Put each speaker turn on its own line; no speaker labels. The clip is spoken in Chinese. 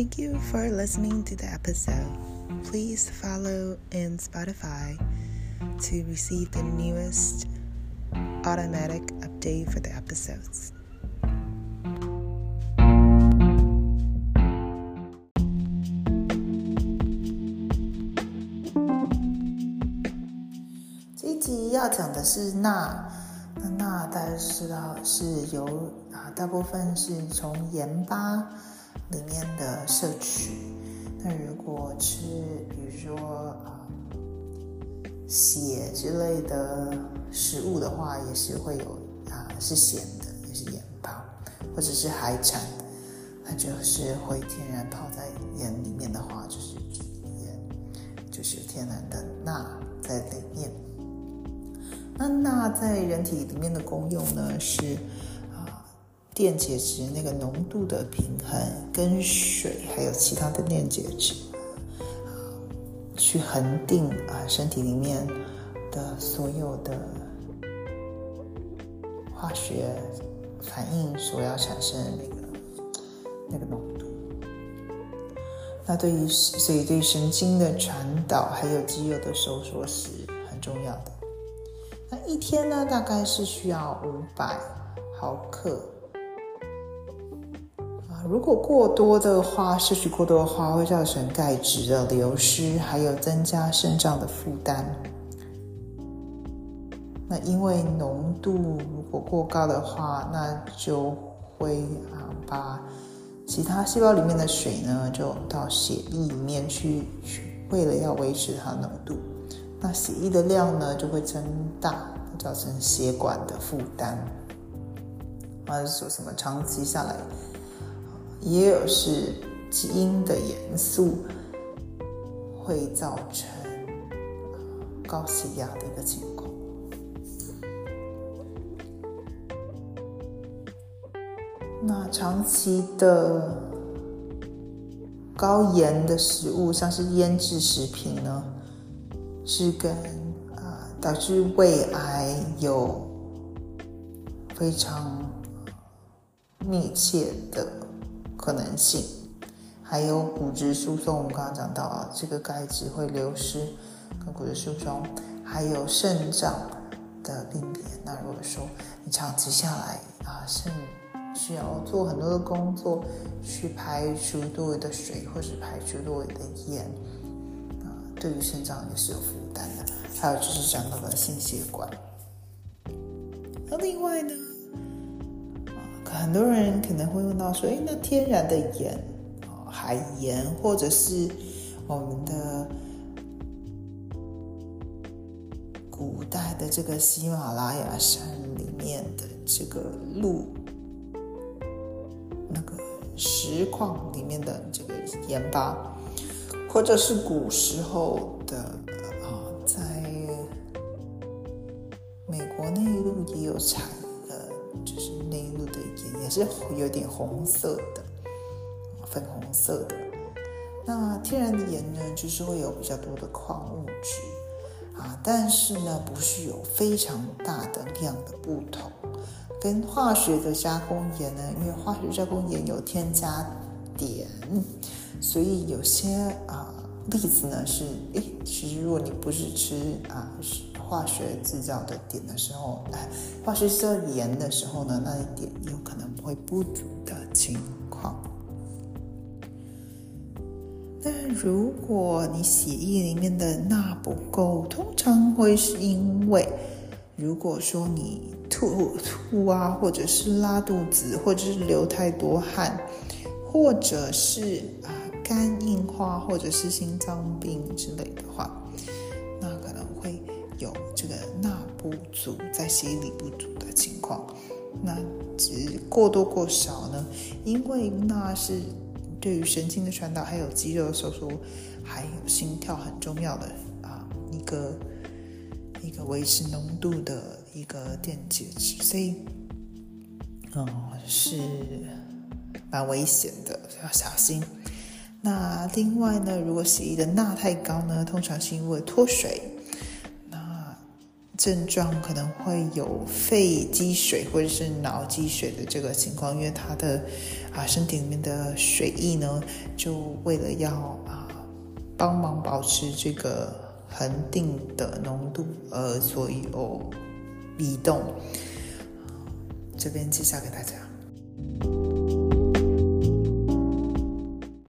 Thank you for listening to the episode. Please follow in Spotify to receive the newest automatic update for the episodes. 这一集要讲的是钠，那钠大家知道是由啊大部分是从盐巴 里面的摄取。那如果吃，比如说啊血之类的食物的话，也是会有啊是咸的，也是盐巴，或者是海产，那就是会天然泡在盐里面的话，就是盐，就是天然的钠在里面。那钠在人体里面的功用呢，是电解质那个浓度的平衡，跟水还有其他的电解质去恒定啊身体里面的所有的化学反应所要产生的那个那个浓度。那对于所以对神经的传导还有肌肉的收缩是很重要的。那一天呢，大概是需要五百毫克。如果过多的话，摄取过多的话，会造成钙质的流失，还有增加肾脏的负担。那因为浓度如果过高的话，那就会啊把其他细胞里面的水呢，就到血液里面去，去为了要维持它浓度。那血液的量呢就会增大，造成血管的负担。或者说什么长期下来，也有是基因的元素会造成高血压的一个情况。那长期的高盐的食物，像是腌制食品呢？是跟啊导致胃癌有非常密切的可能性，还有骨质疏松。我们刚刚讲到啊，这个钙质会流失，跟骨质疏松，还有肾脏的病变。那如果说你长期下来啊，肾需要做很多的工作去排除多余的水，或是排除多余的盐啊。对于肾脏也是有负担的，还有就是讲到的心血管。那另外呢，很多人可能会问到说，哎，那天然的盐，海盐或者是我们的古代的这个喜马拉雅山里面的这个路，那个石矿里面的这个盐巴。或者是古时候的啊，在美国内陆也有产的，就是是有点红色的，粉红色的。那天然的盐呢，就是会有比较多的矿物质啊，但是呢，不是有非常大的量的不同。跟化学的加工盐呢，因为化学加工盐有添加碘。所以有些啊例子呢是，诶，其实如果你不是吃啊是化学制造的碘的时候，哎，化学制盐的时候呢，那一点有可能会不足的情况。但如果你血液里面的钠不够，通常会是因为，如果说你吐吐啊，或者是拉肚子，或者是流太多汗，或者是啊。肝硬化或者是心脏病之类的话，足，在血里不足的情况。那只过多过少呢？因为钠是对于神经的传导，还有肌肉的收缩，还有心跳很重要的啊一个一个维持浓度的一个电解质，所以嗯是蛮危险的，要小心。那另外呢，如果血液的钠太高呢，通常是因为脱水。症状可能会有肺积水或者是脑积水的这个情况，因为他的啊身体里面的水液呢，就为了要啊帮忙保持这个恒定的浓度，而所以有移动。这边介绍给大家。